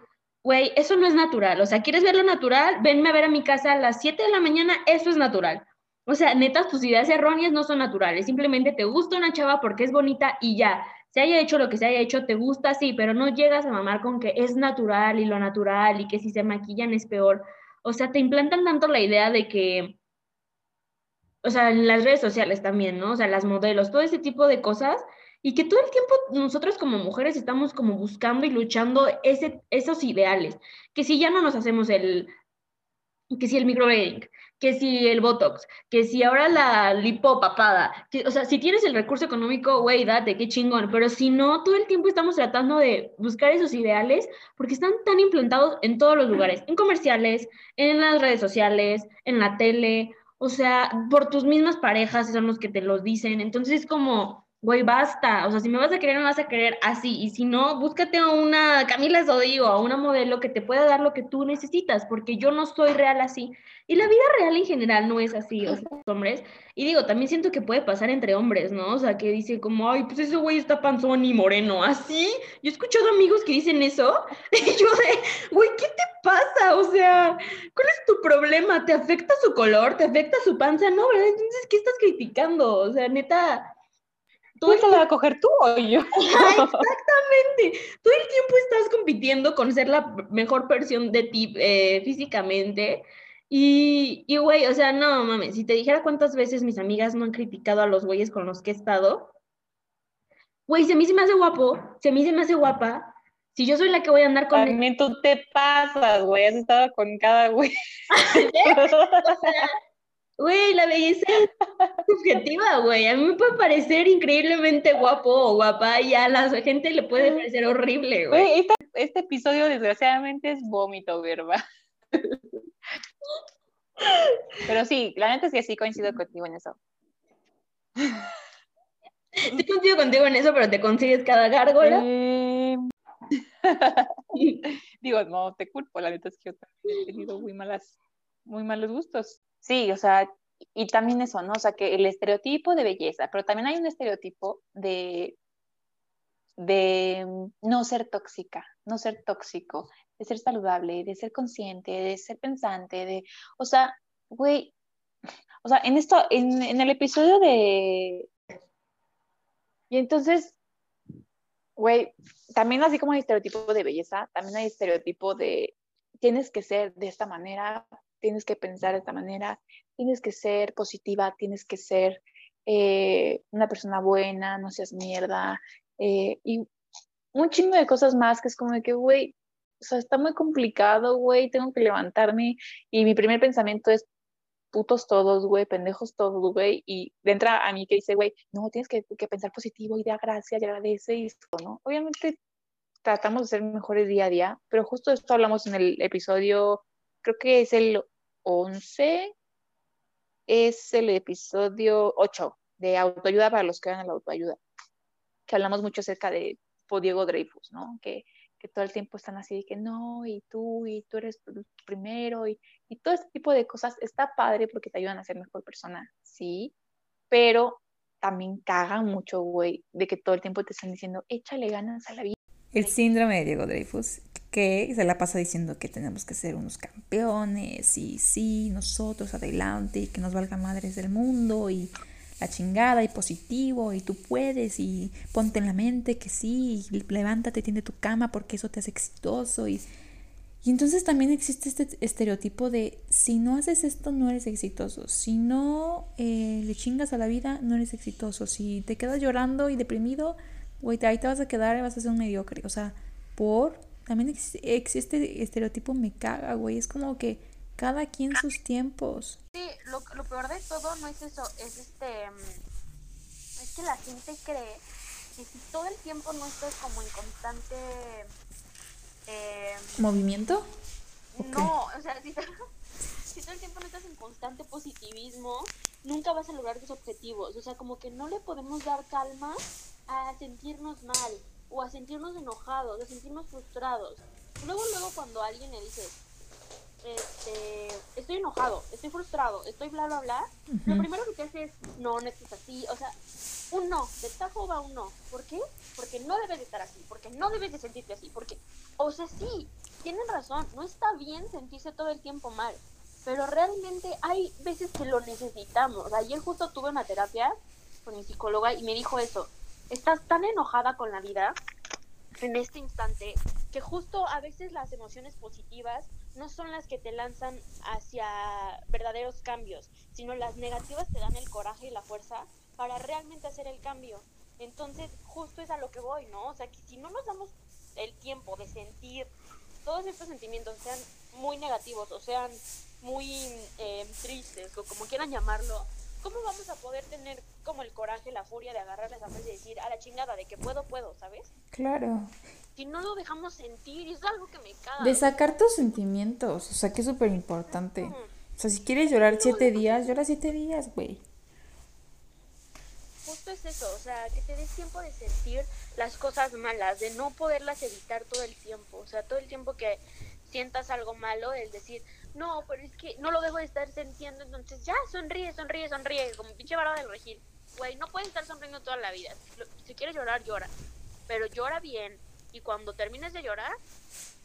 güey, eso no es natural. O sea, ¿quieres verlo natural? Venme a ver a mi casa a las 7 de la mañana, eso es natural. O sea, netas, tus ideas erróneas no son naturales. Simplemente te gusta una chava porque es bonita y ya. Se haya hecho lo que se haya hecho, te gusta, sí, pero no llegas a mamar con que es natural y lo natural y que si se maquillan es peor. O sea, te implantan tanto la idea de que, o sea, en las redes sociales también, ¿no? O sea, las modelos, todo ese tipo de cosas, y que todo el tiempo nosotros como mujeres estamos como buscando y luchando ese, esos ideales, que si ya no nos hacemos el, que si el microblading, que si el Botox, que si ahora la lipopapada, que, o sea, si tienes el recurso económico, güey, date, qué chingón, pero si no, todo el tiempo estamos tratando de buscar esos ideales porque están tan implantados en todos los lugares, en comerciales, en las redes sociales, en la tele, o sea, por tus mismas parejas son los que te los dicen, entonces es como güey, basta. O sea, si me vas a querer, me vas a querer así. Y si no, búscate a una Camila Sodigo, a una modelo que te pueda dar lo que tú necesitas, porque yo no soy real así. Y la vida real en general no es así, o sea, los hombres. Y digo, también siento que puede pasar entre hombres, ¿no? O sea, que dicen como, ay, pues ese güey está panzón y moreno, así. Yo he escuchado amigos que dicen eso. Y yo de, güey, ¿qué te pasa? O sea, ¿cuál es tu problema? ¿Te afecta su color? ¿Te afecta su panza? No, ¿verdad? Entonces, ¿qué estás criticando? O sea, neta, ¿Tú te la vas a coger tú o yo? Exactamente. Todo el tiempo estás compitiendo con ser la mejor versión de ti eh, físicamente. Y, y, güey, o sea, no mames, si te dijera cuántas veces mis amigas no han criticado a los güeyes con los que he estado, güey, si a mí se me hace guapo, si a mí se me hace guapa, si yo soy la que voy a andar con... También tú te pasas, güey, has estado con cada güey. Güey, la belleza es subjetiva, güey. A mí me puede parecer increíblemente guapo o guapa y a la gente le puede parecer horrible, güey. Este, este, episodio desgraciadamente es vómito, ¿verdad? Pero sí, la neta es que sí coincido contigo en eso. Sí coincido contigo en eso, pero te consigues cada gárgola. Eh, digo, no te culpo, la neta es que yo también he tenido muy malas, muy malos gustos. Sí, o sea, y también eso, ¿no? O sea, que el estereotipo de belleza, pero también hay un estereotipo de, de no ser tóxica, no ser tóxico, de ser saludable, de ser consciente, de ser pensante, de, o sea, güey, o sea, en esto, en, en el episodio de... Y entonces, güey, también así como hay estereotipo de belleza, también hay estereotipo de tienes que ser de esta manera tienes que pensar de esta manera, tienes que ser positiva, tienes que ser eh, una persona buena, no seas mierda, eh, y un chingo de cosas más que es como de que, güey, o sea, está muy complicado, güey, tengo que levantarme y mi primer pensamiento es putos todos, güey, pendejos todos, güey, y entra a mí que dice, güey, no, tienes que, pensar positivo y da gracias y agradece y esto, ¿no? Obviamente tratamos de ser mejores día a día, pero justo esto hablamos en el episodio, creo que es el 11 es el episodio 8 de autoayuda para los que van a la autoayuda, que hablamos mucho acerca de Diego Dreyfus, ¿no? Que, que todo el tiempo están así de que no, y tú, y tú eres primero, y, y todo este tipo de cosas está padre porque te ayudan a ser mejor persona, sí, pero también caga mucho, güey, de que todo el tiempo te están diciendo, échale ganas a la vida. El síndrome de Diego Dreyfus, que se la pasa diciendo que tenemos que ser unos campeones y sí, nosotros adelante y que nos valga madres del mundo y la chingada y positivo y tú puedes y ponte en la mente que sí, levántate, tiende tu cama porque eso te hace exitoso y, y entonces también existe este estereotipo de si no haces esto no eres exitoso, si no eh, le chingas a la vida no eres exitoso, si te quedas llorando y deprimido, güey, ahí te vas a quedar y vas a ser un mediocre, o sea, por también existe este estereotipo me caga, güey, es como que cada quien sus tiempos. Sí, lo, lo peor de todo no es eso, es este. Mm, es que la gente cree que si todo el tiempo no estás como en constante. Eh, ¿Movimiento? No, o sea, si, si todo el tiempo no estás en constante positivismo, nunca vas a lograr tus objetivos. O sea, como que no le podemos dar calma a sentirnos mal, o a sentirnos enojados, a sentirnos frustrados. Luego, luego cuando alguien le dice, este, estoy enojado, estoy frustrado, estoy bla, bla, bla, lo primero que te hace es, no, no es así, o sea, un no, de tajo va un no. ¿Por qué? Porque no debes de estar así, porque no debes de sentirte así, porque, o sea, sí, tienen razón, no está bien sentirse todo el tiempo mal, pero realmente hay veces que lo necesitamos. Ayer justo tuve una terapia con mi psicóloga y me dijo eso, estás tan enojada con la vida en este instante que justo a veces las emociones positivas no son las que te lanzan hacia verdaderos cambios, sino las negativas te dan el coraje y la fuerza para realmente hacer el cambio. Entonces, justo es a lo que voy, ¿no? O sea, que si no nos damos el tiempo de sentir todos estos sentimientos, sean muy negativos o sean muy eh, tristes o como quieran llamarlo, ¿cómo vamos a poder tener como el coraje, la furia de agarrarles a y decir a la chingada de que puedo, puedo, ¿sabes? Claro. Si no lo dejamos sentir, es algo que me caga. De sacar tus sentimientos, o sea, que es súper importante. O sea, si quieres llorar siete días, llora siete días, güey. Justo es eso, o sea, que te des tiempo de sentir las cosas malas, de no poderlas evitar todo el tiempo. O sea, todo el tiempo que sientas algo malo, el decir, no, pero es que no lo dejo de estar sintiendo, entonces ya, sonríe, sonríe, sonríe, como pinche vara del regir. Güey, no puedes estar sonriendo toda la vida. Si quieres llorar, llora. Pero llora bien. Y cuando termines de llorar,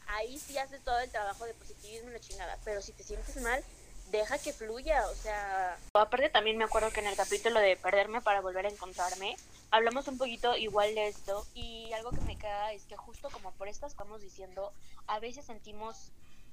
ahí sí haces todo el trabajo de positivismo y la chingada. Pero si te sientes mal, deja que fluya, o sea... Aparte también me acuerdo que en el capítulo de Perderme para volver a encontrarme, hablamos un poquito igual de esto y algo que me queda es que justo como por estas estamos diciendo, a veces sentimos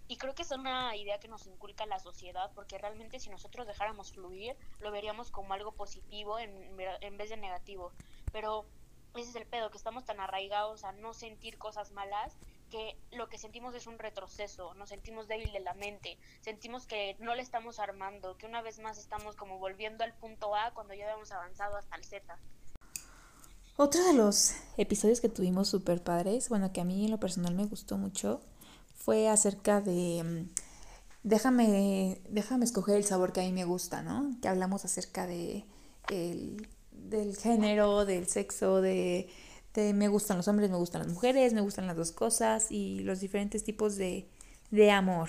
y creo que es una idea que nos inculca la sociedad, porque realmente si nosotros dejáramos fluir, lo veríamos como algo positivo en, en vez de negativo. Pero ese es el pedo, que estamos tan arraigados a no sentir cosas malas que lo que sentimos es un retroceso, nos sentimos débil de la mente, sentimos que no le estamos armando, que una vez más estamos como volviendo al punto A cuando ya habíamos avanzado hasta el Z. Otro de los episodios que tuvimos súper padres, bueno, que a mí en lo personal me gustó mucho, fue acerca de mm, déjame, déjame escoger el sabor que a mí me gusta, ¿no? Que hablamos acerca de el, del género, del sexo, de, de, me gustan los hombres, me gustan las mujeres, me gustan las dos cosas y los diferentes tipos de, de amor,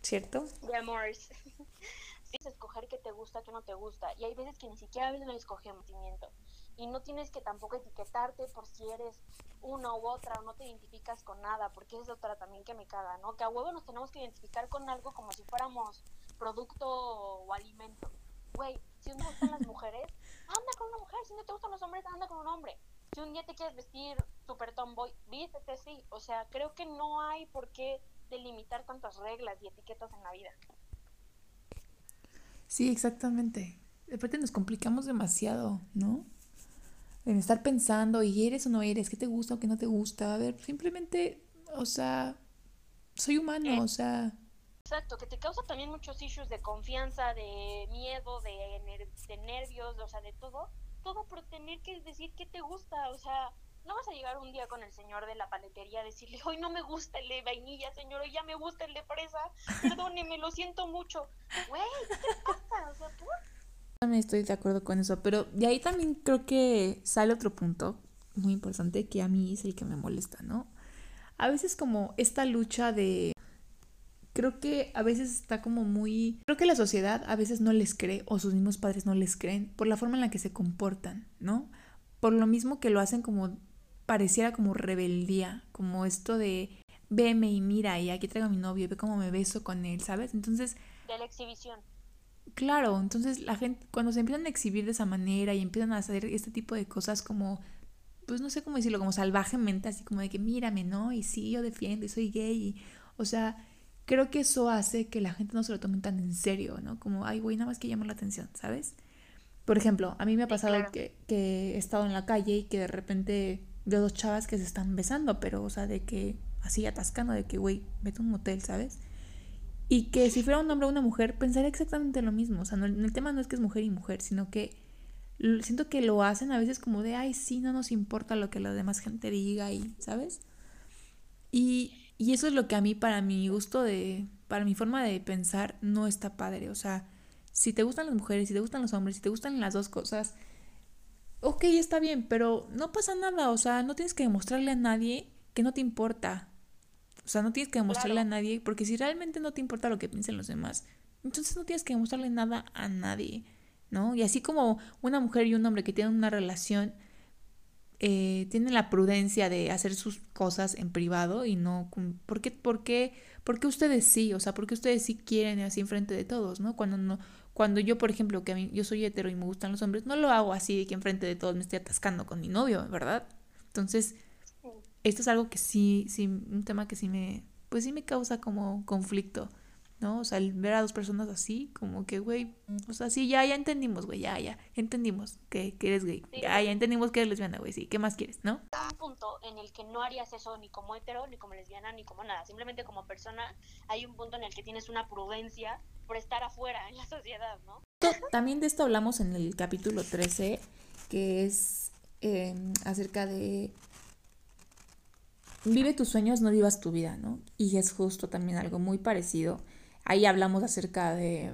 ¿cierto? De amor. Escoger qué te gusta, qué no te gusta. Y hay veces que ni siquiera a veces escogemos sentimiento y no tienes que tampoco etiquetarte por si eres una u otra o no te identificas con nada, porque es otra también que me caga, ¿no? Que a huevo nos tenemos que identificar con algo como si fuéramos producto o alimento. Güey, si no te gustan las mujeres, anda con una mujer, si no te gustan los hombres, anda con un hombre. Si un día te quieres vestir super tomboy, vístete así. O sea, creo que no hay por qué delimitar tantas reglas y etiquetas en la vida. Sí, exactamente. De repente nos complicamos demasiado, ¿no? En estar pensando, y eres o no eres, qué te gusta o qué no te gusta. A ver, simplemente, o sea, soy humano, eh, o sea. Exacto, que te causa también muchos issues de confianza, de miedo, de, de nervios, o sea, de todo. Todo por tener que decir qué te gusta, o sea, no vas a llegar un día con el señor de la paletería a decirle, hoy no me gusta el de vainilla, señor, hoy ya me gusta el de fresa, perdóneme, lo siento mucho. Güey, ¿qué te pasa? O sea, ¿por? También estoy de acuerdo con eso, pero de ahí también creo que sale otro punto muy importante que a mí es el que me molesta, ¿no? a veces como esta lucha de creo que a veces está como muy... Creo que la sociedad a veces no les cree o sus mismos padres no les creen por la forma en la que se comportan, ¿no? Por lo mismo que lo hacen como pareciera como rebeldía, como esto de veme y mira y aquí traigo a mi novio, ve cómo me beso con él, ¿sabes? Entonces... De la exhibición. Claro, entonces la gente, cuando se empiezan a exhibir de esa manera y empiezan a hacer este tipo de cosas como, pues no sé cómo decirlo, como salvajemente, así como de que mírame, ¿no? Y sí, yo defiendo y soy gay, y, o sea, creo que eso hace que la gente no se lo tome tan en serio, ¿no? Como, ay, güey, nada más que llamar la atención, ¿sabes? Por ejemplo, a mí me ha pasado que, que, he estado en la calle y que de repente veo dos chavas que se están besando, pero, o sea, de que así atascando, de que, güey, vete a un motel, ¿sabes? Y que si fuera un hombre o una mujer, pensaría exactamente lo mismo. O sea, el tema no es que es mujer y mujer, sino que siento que lo hacen a veces como de, ay, sí, no nos importa lo que la demás gente diga y, ¿sabes? Y y eso es lo que a mí, para mi gusto de, para mi forma de pensar, no está padre. O sea, si te gustan las mujeres, si te gustan los hombres, si te gustan las dos cosas, ok, está bien, pero no pasa nada. O sea, no tienes que demostrarle a nadie que no te importa. O sea, no tienes que demostrarle a nadie, porque si realmente no te importa lo que piensen los demás, entonces no tienes que demostrarle nada a nadie, ¿no? Y así como una mujer y un hombre que tienen una relación, eh, tienen la prudencia de hacer sus cosas en privado y no... ¿Por qué, por qué, por qué ustedes sí? O sea, ¿por qué ustedes sí quieren así enfrente de todos, no? Cuando no... Cuando yo, por ejemplo, que a mí, yo soy hetero y me gustan los hombres, no lo hago así de que enfrente de todos me estoy atascando con mi novio, ¿verdad? Entonces, esto es algo que sí, sí, un tema que sí me, pues sí me causa como conflicto. ¿no? O sea, el ver a dos personas así, como que, güey, o sea, sí, ya, ya entendimos, güey, ya, ya, entendimos que, que eres gay, ya, ya entendimos que eres lesbiana, güey, sí, ¿qué más quieres, no? Un punto en el que no harías eso ni como hetero, ni como lesbiana, ni como nada, simplemente como persona, hay un punto en el que tienes una prudencia por estar afuera en la sociedad, ¿no? También de esto hablamos en el capítulo 13, que es eh, acerca de vive tus sueños, no vivas tu vida, ¿no? Y es justo también algo muy parecido Ahí hablamos acerca de,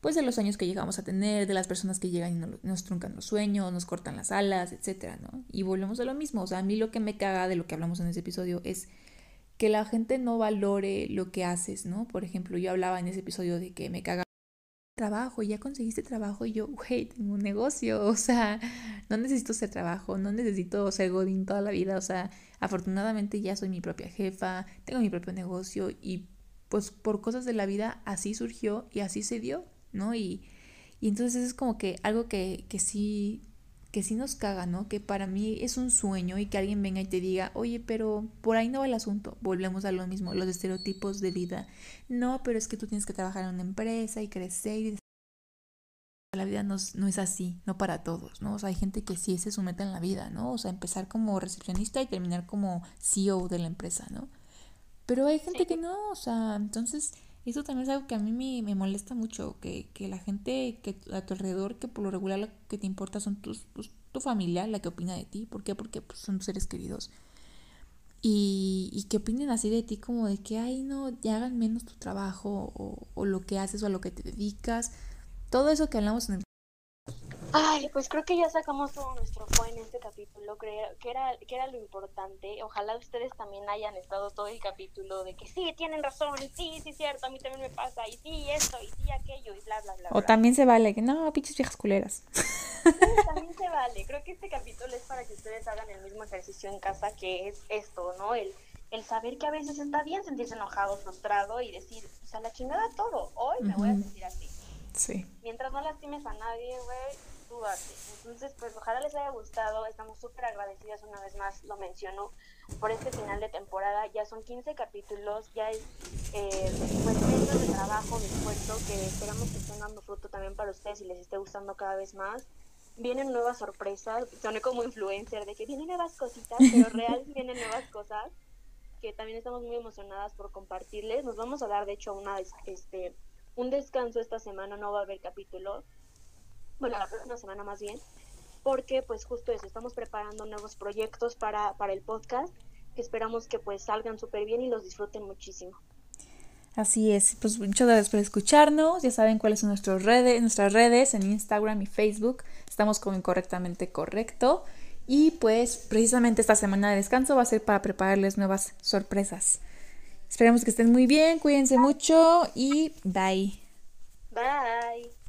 pues, de los sueños que llegamos a tener, de las personas que llegan y nos, truncan los sueños, nos cortan las alas, etcétera, ¿no? Y volvemos a lo mismo. O sea, a mí lo que me caga de lo que hablamos en ese episodio es que la gente no valore lo que haces, ¿no? Por ejemplo, yo hablaba en ese episodio de que me caga trabajo, ya conseguiste trabajo y yo, güey, tengo un negocio, o sea, no necesito ser trabajo, no necesito ser godín toda la vida, o sea, afortunadamente ya soy mi propia jefa, tengo mi propio negocio y pues por cosas de la vida así surgió y así se dio, ¿no? Y, y entonces es como que algo que, que sí que sí nos caga, ¿no? Que para mí es un sueño y que alguien venga y te diga, oye, pero por ahí no va el asunto. Volvemos a lo mismo, los estereotipos de vida. No, pero es que tú tienes que trabajar en una empresa y crecer y la vida no, no, es así, no para todos, ¿no? O sea, hay gente que sí se somete en la vida, ¿no? O sea, empezar como recepcionista y terminar como CEO de la empresa, ¿no? Pero hay gente que no, o sea, entonces eso también es algo que a mí me, me molesta mucho, que, que, la gente que a tu alrededor, que por lo regular lo que te importa son tus, pues, tu familia, la que opina de ti. ¿Por qué? Porque pues, son tus seres queridos. Y, y que opinen así de ti como de que, ay, no, ya hagan menos tu trabajo o, o lo que haces o a lo que te dedicas. Todo eso que hablamos en el Ay, pues creo que ya sacamos todo nuestro fue en este capítulo, creo que era, que era lo importante. Ojalá ustedes también hayan estado todo el capítulo de que sí, tienen razón, sí, sí, cierto, a mí también me pasa, y sí, esto, y sí, aquello, y bla, bla, bla. O también se vale, que no, pinches viejas culeras. Sí, también se vale. Creo que este capítulo es para que ustedes hagan el mismo ejercicio en casa, que es esto, ¿no? El, el saber que a veces está bien sentirse enojado, frustrado y decir, o sea, la chingada todo, hoy me voy a sentir así. Sí. Mientras no lastimes a nadie, güey, entonces, pues ojalá les haya gustado. Estamos súper agradecidas una vez más, lo menciono, por este final de temporada. Ya son 15 capítulos, ya es eh, pues meses de trabajo, de esfuerzo que esperamos que estén dando fruto también para ustedes y les esté gustando cada vez más. Vienen nuevas sorpresas, soné como influencer de que vienen nuevas cositas, pero real vienen nuevas cosas que también estamos muy emocionadas por compartirles. Nos vamos a dar, de hecho, una este un descanso esta semana, no va a haber capítulo bueno, la próxima semana más bien, porque pues justo eso, estamos preparando nuevos proyectos para, para el podcast que esperamos que pues salgan súper bien y los disfruten muchísimo. Así es, pues muchas gracias por escucharnos, ya saben cuáles son nuestras redes, nuestras redes en Instagram y Facebook, estamos como incorrectamente correcto Y pues precisamente esta semana de descanso va a ser para prepararles nuevas sorpresas. Esperemos que estén muy bien, cuídense mucho y bye. Bye.